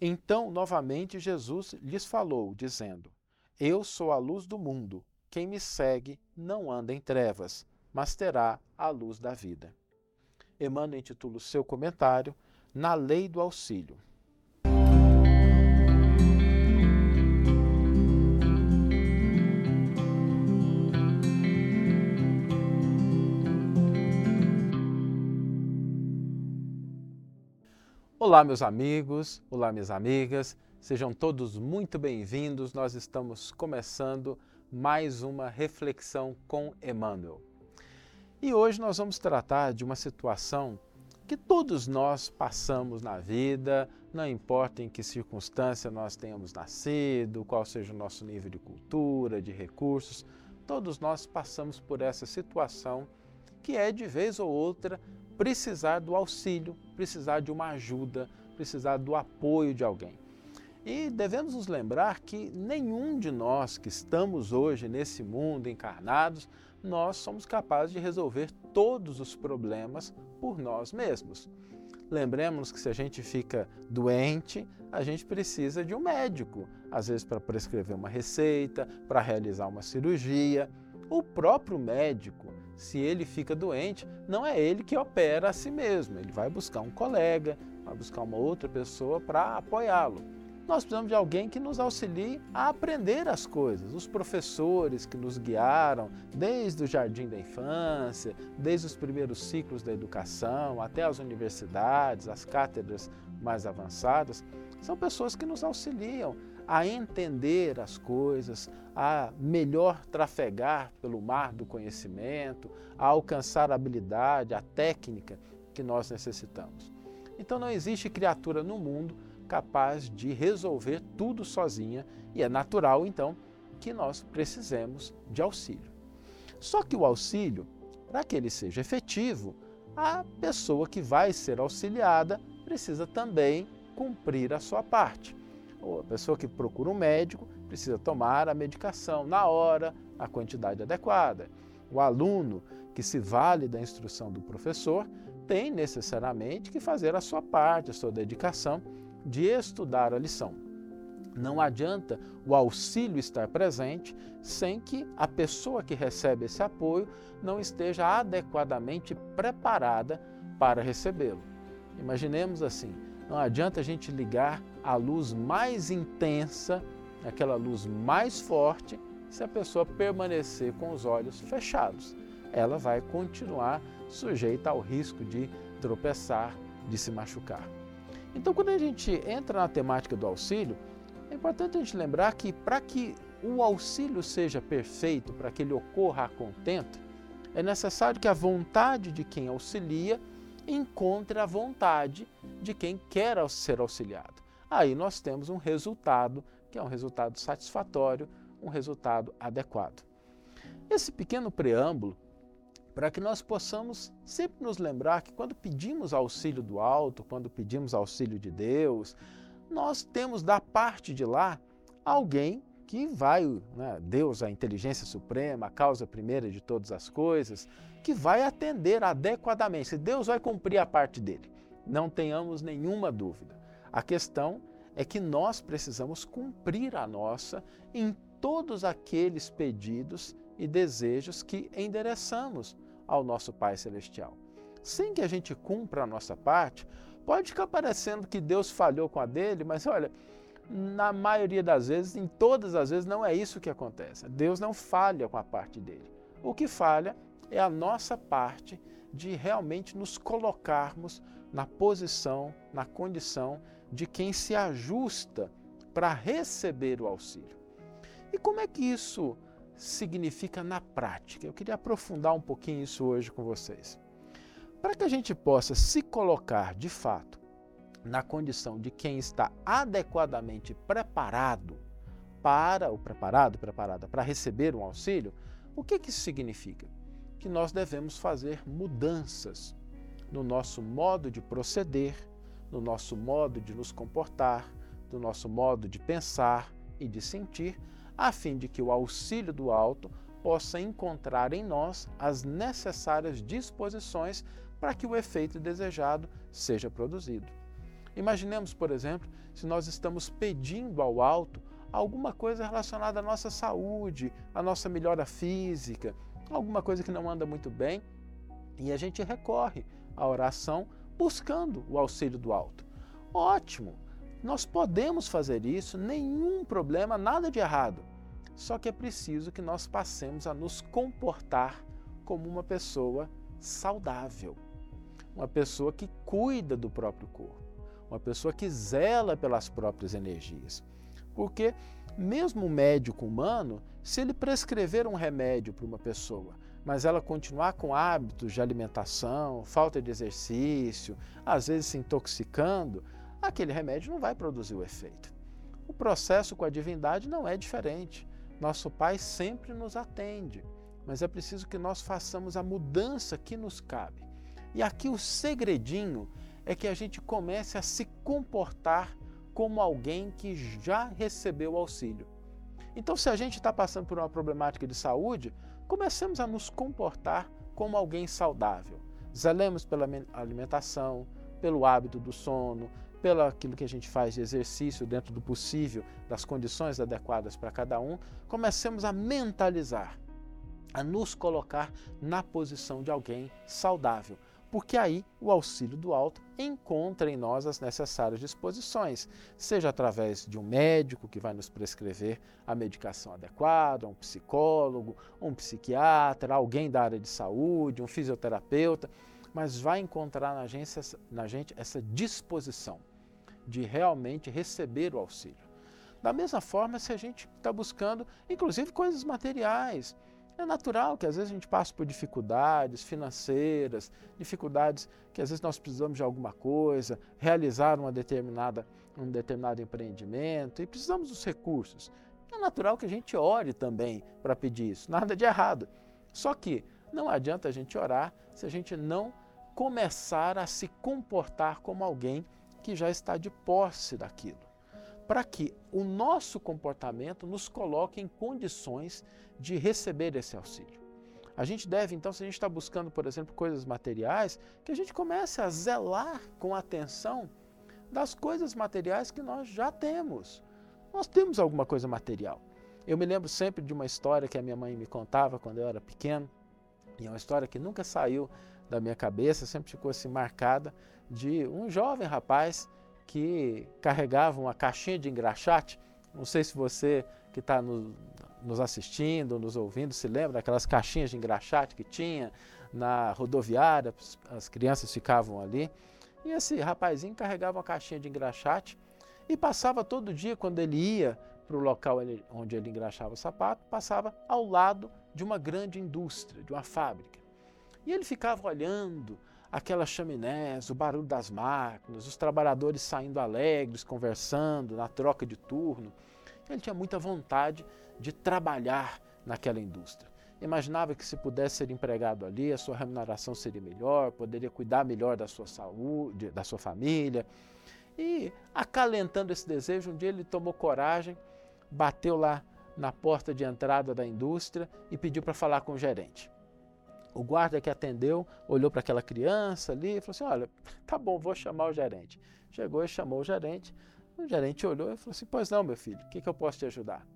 Então, novamente, Jesus lhes falou, dizendo: Eu sou a luz do mundo. Quem me segue não anda em trevas, mas terá a luz da vida. Emmanuel intitula o seu comentário Na Lei do Auxílio. Olá, meus amigos, olá, minhas amigas, sejam todos muito bem-vindos. Nós estamos começando mais uma reflexão com Emmanuel. E hoje nós vamos tratar de uma situação que todos nós passamos na vida, não importa em que circunstância nós tenhamos nascido, qual seja o nosso nível de cultura, de recursos, todos nós passamos por essa situação que é de vez ou outra precisar do auxílio, precisar de uma ajuda, precisar do apoio de alguém. E devemos nos lembrar que nenhum de nós que estamos hoje nesse mundo encarnados, nós somos capazes de resolver todos os problemas por nós mesmos. Lembremos que se a gente fica doente, a gente precisa de um médico, às vezes para prescrever uma receita, para realizar uma cirurgia. O próprio médico, se ele fica doente, não é ele que opera a si mesmo, ele vai buscar um colega, vai buscar uma outra pessoa para apoiá-lo. Nós precisamos de alguém que nos auxilie a aprender as coisas. Os professores que nos guiaram desde o jardim da infância, desde os primeiros ciclos da educação, até as universidades, as cátedras mais avançadas, são pessoas que nos auxiliam a entender as coisas, a melhor trafegar pelo mar do conhecimento, a alcançar a habilidade, a técnica que nós necessitamos. Então não existe criatura no mundo capaz de resolver tudo sozinha e é natural então que nós precisemos de auxílio. Só que o auxílio, para que ele seja efetivo, a pessoa que vai ser auxiliada precisa também cumprir a sua parte a pessoa que procura um médico precisa tomar a medicação na hora, a quantidade adequada. O aluno que se vale da instrução do professor tem necessariamente que fazer a sua parte, a sua dedicação de estudar a lição. Não adianta o auxílio estar presente sem que a pessoa que recebe esse apoio não esteja adequadamente preparada para recebê-lo. Imaginemos assim: não adianta a gente ligar a luz mais intensa, aquela luz mais forte, se a pessoa permanecer com os olhos fechados. Ela vai continuar sujeita ao risco de tropeçar, de se machucar. Então, quando a gente entra na temática do auxílio, é importante a gente lembrar que para que o auxílio seja perfeito, para que ele ocorra a contento, é necessário que a vontade de quem auxilia encontre a vontade de quem quer ser auxiliado. Aí nós temos um resultado que é um resultado satisfatório, um resultado adequado. Esse pequeno preâmbulo para que nós possamos sempre nos lembrar que quando pedimos auxílio do alto, quando pedimos auxílio de Deus, nós temos da parte de lá alguém que vai, né, Deus, a inteligência suprema, a causa primeira de todas as coisas, que vai atender adequadamente. Se Deus vai cumprir a parte dele, não tenhamos nenhuma dúvida. A questão é que nós precisamos cumprir a nossa em todos aqueles pedidos e desejos que endereçamos ao nosso Pai Celestial. Sem que a gente cumpra a nossa parte, pode ficar parecendo que Deus falhou com a dele, mas olha, na maioria das vezes, em todas as vezes, não é isso que acontece. Deus não falha com a parte dele. O que falha é a nossa parte de realmente nos colocarmos na posição, na condição de quem se ajusta para receber o auxílio. E como é que isso significa na prática? Eu queria aprofundar um pouquinho isso hoje com vocês. Para que a gente possa se colocar de fato na condição de quem está adequadamente preparado para o preparado, preparada para receber um auxílio, o que, que isso significa? Que nós devemos fazer mudanças no nosso modo de proceder, no nosso modo de nos comportar, no nosso modo de pensar e de sentir, a fim de que o auxílio do alto possa encontrar em nós as necessárias disposições para que o efeito desejado seja produzido. Imaginemos, por exemplo, se nós estamos pedindo ao alto alguma coisa relacionada à nossa saúde, à nossa melhora física, alguma coisa que não anda muito bem, e a gente recorre à oração buscando o auxílio do alto. Ótimo! Nós podemos fazer isso, nenhum problema, nada de errado. Só que é preciso que nós passemos a nos comportar como uma pessoa saudável, uma pessoa que cuida do próprio corpo, uma pessoa que zela pelas próprias energias. Porque mesmo o médico humano, se ele prescrever um remédio para uma pessoa, mas ela continuar com hábitos de alimentação, falta de exercício, às vezes se intoxicando, aquele remédio não vai produzir o efeito. O processo com a divindade não é diferente. Nosso Pai sempre nos atende, mas é preciso que nós façamos a mudança que nos cabe. E aqui o segredinho é que a gente comece a se comportar como alguém que já recebeu auxílio. Então, se a gente está passando por uma problemática de saúde, comecemos a nos comportar como alguém saudável. Zelemos pela alimentação, pelo hábito do sono, pelo aquilo que a gente faz de exercício dentro do possível, das condições adequadas para cada um, comecemos a mentalizar, a nos colocar na posição de alguém saudável, porque aí o auxílio do alto encontra em nós as necessárias disposições, seja através de um médico que vai nos prescrever a medicação adequada, um psicólogo, um psiquiatra, alguém da área de saúde, um fisioterapeuta, mas vai encontrar na gente, na gente essa disposição de realmente receber o auxílio. Da mesma forma, se a gente está buscando, inclusive, coisas materiais, é natural que às vezes a gente passe por dificuldades financeiras, dificuldades que às vezes nós precisamos de alguma coisa, realizar uma determinada, um determinado empreendimento e precisamos dos recursos. É natural que a gente ore também para pedir isso, nada de errado. Só que não adianta a gente orar se a gente não começar a se comportar como alguém que já está de posse daquilo, para que o nosso comportamento nos coloque em condições de receber esse auxílio. A gente deve, então, se a gente está buscando, por exemplo, coisas materiais, que a gente comece a zelar com atenção das coisas materiais que nós já temos. Nós temos alguma coisa material. Eu me lembro sempre de uma história que a minha mãe me contava quando eu era pequeno, e é uma história que nunca saiu da minha cabeça, sempre ficou assim marcada, de um jovem rapaz que carregava uma caixinha de engraxate. Não sei se você que está no, nos assistindo, nos ouvindo, se lembra daquelas caixinhas de engraxate que tinha na rodoviária, as crianças ficavam ali. E esse rapazinho carregava uma caixinha de engraxate e passava todo dia, quando ele ia para o local onde ele engraxava o sapato, passava ao lado de uma grande indústria, de uma fábrica. E ele ficava olhando aquelas chaminés, o barulho das máquinas, os trabalhadores saindo alegres, conversando na troca de turno. Ele tinha muita vontade de trabalhar naquela indústria. Imaginava que se pudesse ser empregado ali, a sua remuneração seria melhor, poderia cuidar melhor da sua saúde, da sua família. E acalentando esse desejo, um dia ele tomou coragem, bateu lá na porta de entrada da indústria e pediu para falar com o gerente. O guarda que atendeu olhou para aquela criança ali e falou assim: Olha, tá bom, vou chamar o gerente. Chegou e chamou o gerente. O gerente olhou e falou assim: Pois não, meu filho, o que, que eu posso te ajudar?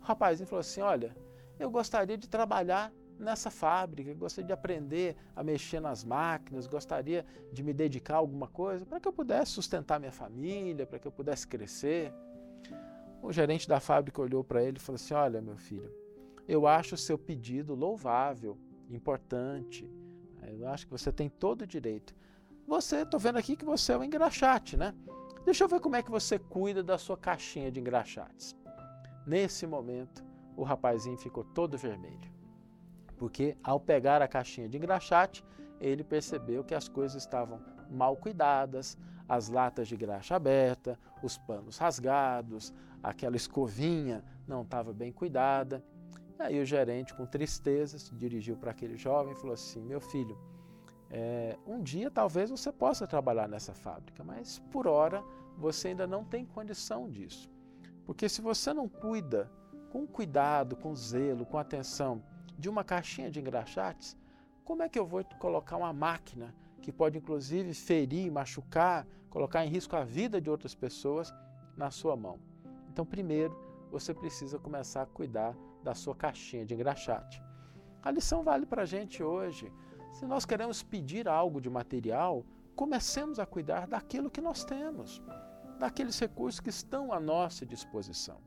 O rapazinho falou assim: Olha, eu gostaria de trabalhar nessa fábrica, gostaria de aprender a mexer nas máquinas, gostaria de me dedicar a alguma coisa para que eu pudesse sustentar minha família, para que eu pudesse crescer. O gerente da fábrica olhou para ele e falou assim: Olha, meu filho, eu acho o seu pedido louvável, importante. Eu acho que você tem todo o direito. Você, estou vendo aqui que você é um engraxate, né? Deixa eu ver como é que você cuida da sua caixinha de engraxates. Nesse momento, o rapazinho ficou todo vermelho. Porque ao pegar a caixinha de engraxate, ele percebeu que as coisas estavam mal cuidadas, as latas de graxa aberta, os panos rasgados, aquela escovinha não estava bem cuidada. Aí o gerente, com tristeza, se dirigiu para aquele jovem e falou assim: Meu filho, é, um dia talvez você possa trabalhar nessa fábrica, mas por hora você ainda não tem condição disso. Porque se você não cuida com cuidado, com zelo, com atenção de uma caixinha de engraxates, como é que eu vou colocar uma máquina que pode inclusive ferir, machucar, colocar em risco a vida de outras pessoas na sua mão. Então, primeiro, você precisa começar a cuidar da sua caixinha de engraxate. A lição vale para a gente hoje. Se nós queremos pedir algo de material, comecemos a cuidar daquilo que nós temos, daqueles recursos que estão à nossa disposição.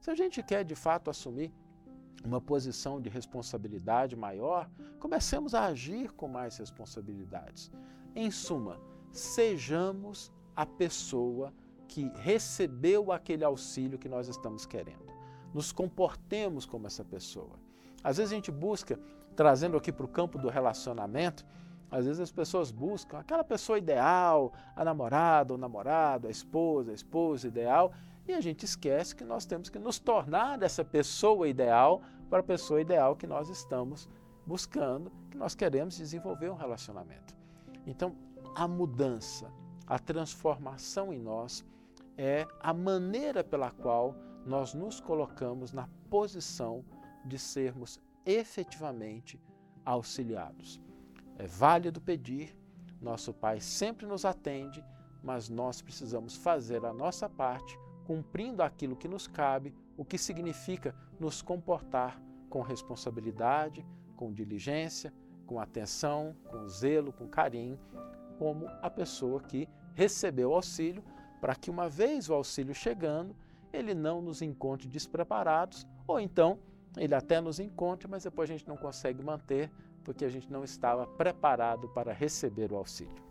Se a gente quer de fato assumir uma posição de responsabilidade maior, comecemos a agir com mais responsabilidades. Em suma, sejamos a pessoa que recebeu aquele auxílio que nós estamos querendo. Nos comportemos como essa pessoa. Às vezes a gente busca, trazendo aqui para o campo do relacionamento, às vezes as pessoas buscam aquela pessoa ideal, a namorada, o namorado, a esposa, a esposa ideal, e a gente esquece que nós temos que nos tornar essa pessoa ideal para a pessoa ideal que nós estamos buscando, que nós queremos desenvolver um relacionamento. Então, a mudança, a transformação em nós é a maneira pela qual nós nos colocamos na posição de sermos efetivamente auxiliados. É válido pedir, nosso Pai sempre nos atende, mas nós precisamos fazer a nossa parte, cumprindo aquilo que nos cabe, o que significa nos comportar com responsabilidade, com diligência, com atenção, com zelo, com carinho, como a pessoa que recebeu auxílio, para que uma vez o auxílio chegando, ele não nos encontre despreparados, ou então ele até nos encontre, mas depois a gente não consegue manter porque a gente não estava preparado para receber o auxílio.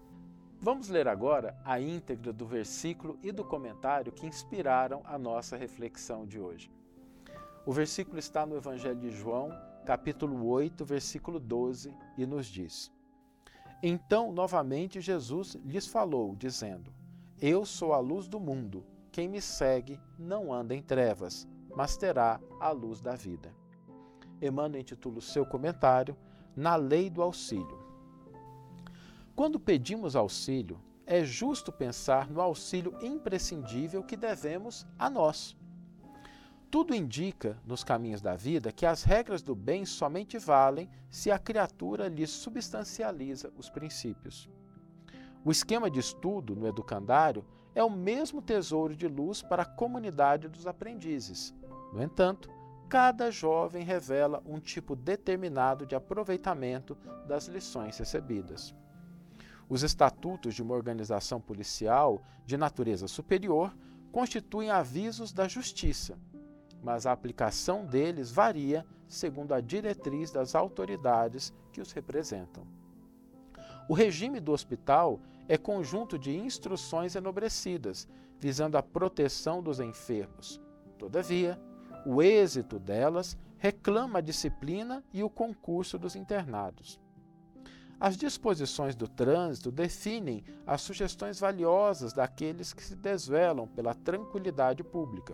Vamos ler agora a íntegra do versículo e do comentário que inspiraram a nossa reflexão de hoje. O versículo está no Evangelho de João, capítulo 8, versículo 12, e nos diz: Então, novamente, Jesus lhes falou, dizendo: Eu sou a luz do mundo. Quem me segue não anda em trevas, mas terá a luz da vida. Emmanuel intitula o seu comentário na lei do auxílio. Quando pedimos auxílio, é justo pensar no auxílio imprescindível que devemos a nós. Tudo indica, nos caminhos da vida, que as regras do bem somente valem se a criatura lhes substancializa os princípios. O esquema de estudo no educandário é o mesmo tesouro de luz para a comunidade dos aprendizes. No entanto, cada jovem revela um tipo determinado de aproveitamento das lições recebidas. Os estatutos de uma organização policial de natureza superior constituem avisos da justiça, mas a aplicação deles varia segundo a diretriz das autoridades que os representam. O regime do hospital é conjunto de instruções enobrecidas, visando a proteção dos enfermos. Todavia, o êxito delas reclama a disciplina e o concurso dos internados. As disposições do trânsito definem as sugestões valiosas daqueles que se desvelam pela tranquilidade pública.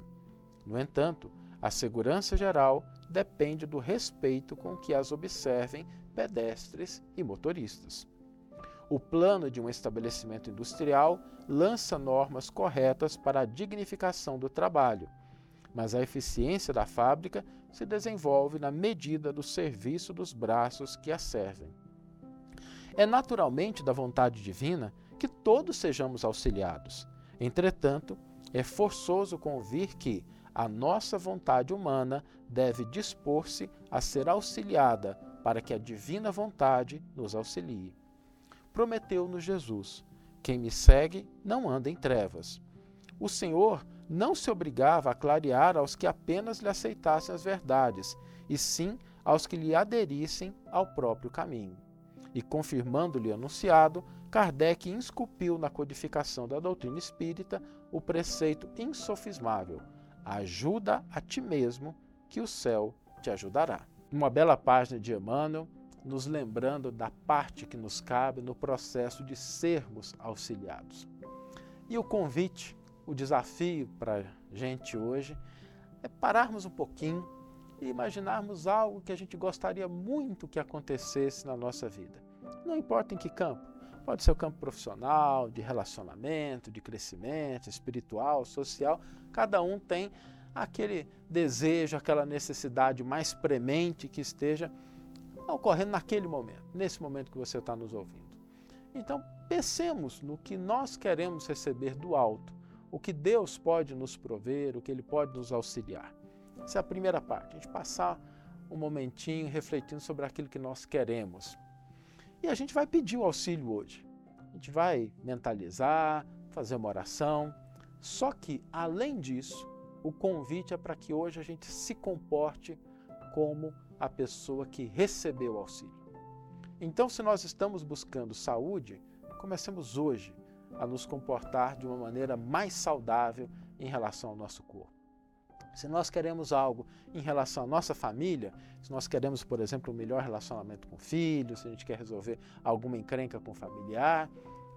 No entanto, a segurança geral depende do respeito com que as observem pedestres e motoristas. O plano de um estabelecimento industrial lança normas corretas para a dignificação do trabalho mas a eficiência da fábrica se desenvolve na medida do serviço dos braços que a servem. É naturalmente da vontade divina que todos sejamos auxiliados. Entretanto, é forçoso convir que a nossa vontade humana deve dispor-se a ser auxiliada para que a divina vontade nos auxilie. Prometeu-nos Jesus: quem me segue não anda em trevas. O Senhor não se obrigava a clarear aos que apenas lhe aceitassem as verdades, e sim aos que lhe aderissem ao próprio caminho. E confirmando-lhe anunciado, Kardec esculpiu na codificação da doutrina espírita o preceito insofismável: ajuda a ti mesmo, que o céu te ajudará. Uma bela página de Emmanuel, nos lembrando da parte que nos cabe no processo de sermos auxiliados. E o convite o desafio para a gente hoje é pararmos um pouquinho e imaginarmos algo que a gente gostaria muito que acontecesse na nossa vida. Não importa em que campo, pode ser o campo profissional, de relacionamento, de crescimento, espiritual, social, cada um tem aquele desejo, aquela necessidade mais premente que esteja ocorrendo naquele momento, nesse momento que você está nos ouvindo. Então, pensemos no que nós queremos receber do alto, o que Deus pode nos prover, o que Ele pode nos auxiliar. Essa é a primeira parte, a gente passar um momentinho refletindo sobre aquilo que nós queremos. E a gente vai pedir o auxílio hoje. A gente vai mentalizar, fazer uma oração. Só que, além disso, o convite é para que hoje a gente se comporte como a pessoa que recebeu o auxílio. Então, se nós estamos buscando saúde, comecemos hoje a nos comportar de uma maneira mais saudável em relação ao nosso corpo. Se nós queremos algo em relação à nossa família, se nós queremos, por exemplo, um melhor relacionamento com filhos, se a gente quer resolver alguma encrenca com o familiar,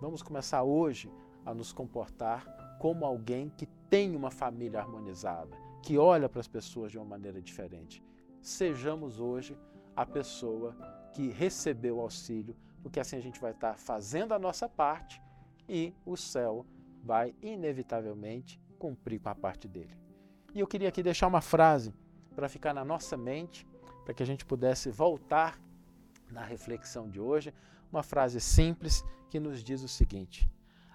vamos começar hoje a nos comportar como alguém que tem uma família harmonizada, que olha para as pessoas de uma maneira diferente. Sejamos hoje a pessoa que recebeu o auxílio, porque assim a gente vai estar fazendo a nossa parte e o céu vai inevitavelmente cumprir com a parte dele. E eu queria aqui deixar uma frase para ficar na nossa mente, para que a gente pudesse voltar na reflexão de hoje, uma frase simples que nos diz o seguinte: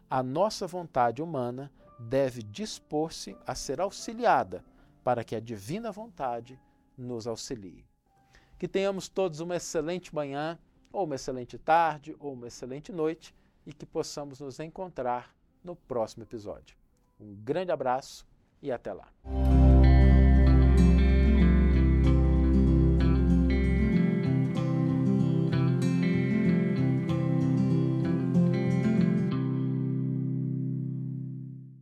A nossa vontade humana deve dispor-se a ser auxiliada para que a divina vontade nos auxilie. Que tenhamos todos uma excelente manhã, ou uma excelente tarde, ou uma excelente noite e que possamos nos encontrar no próximo episódio. Um grande abraço e até lá.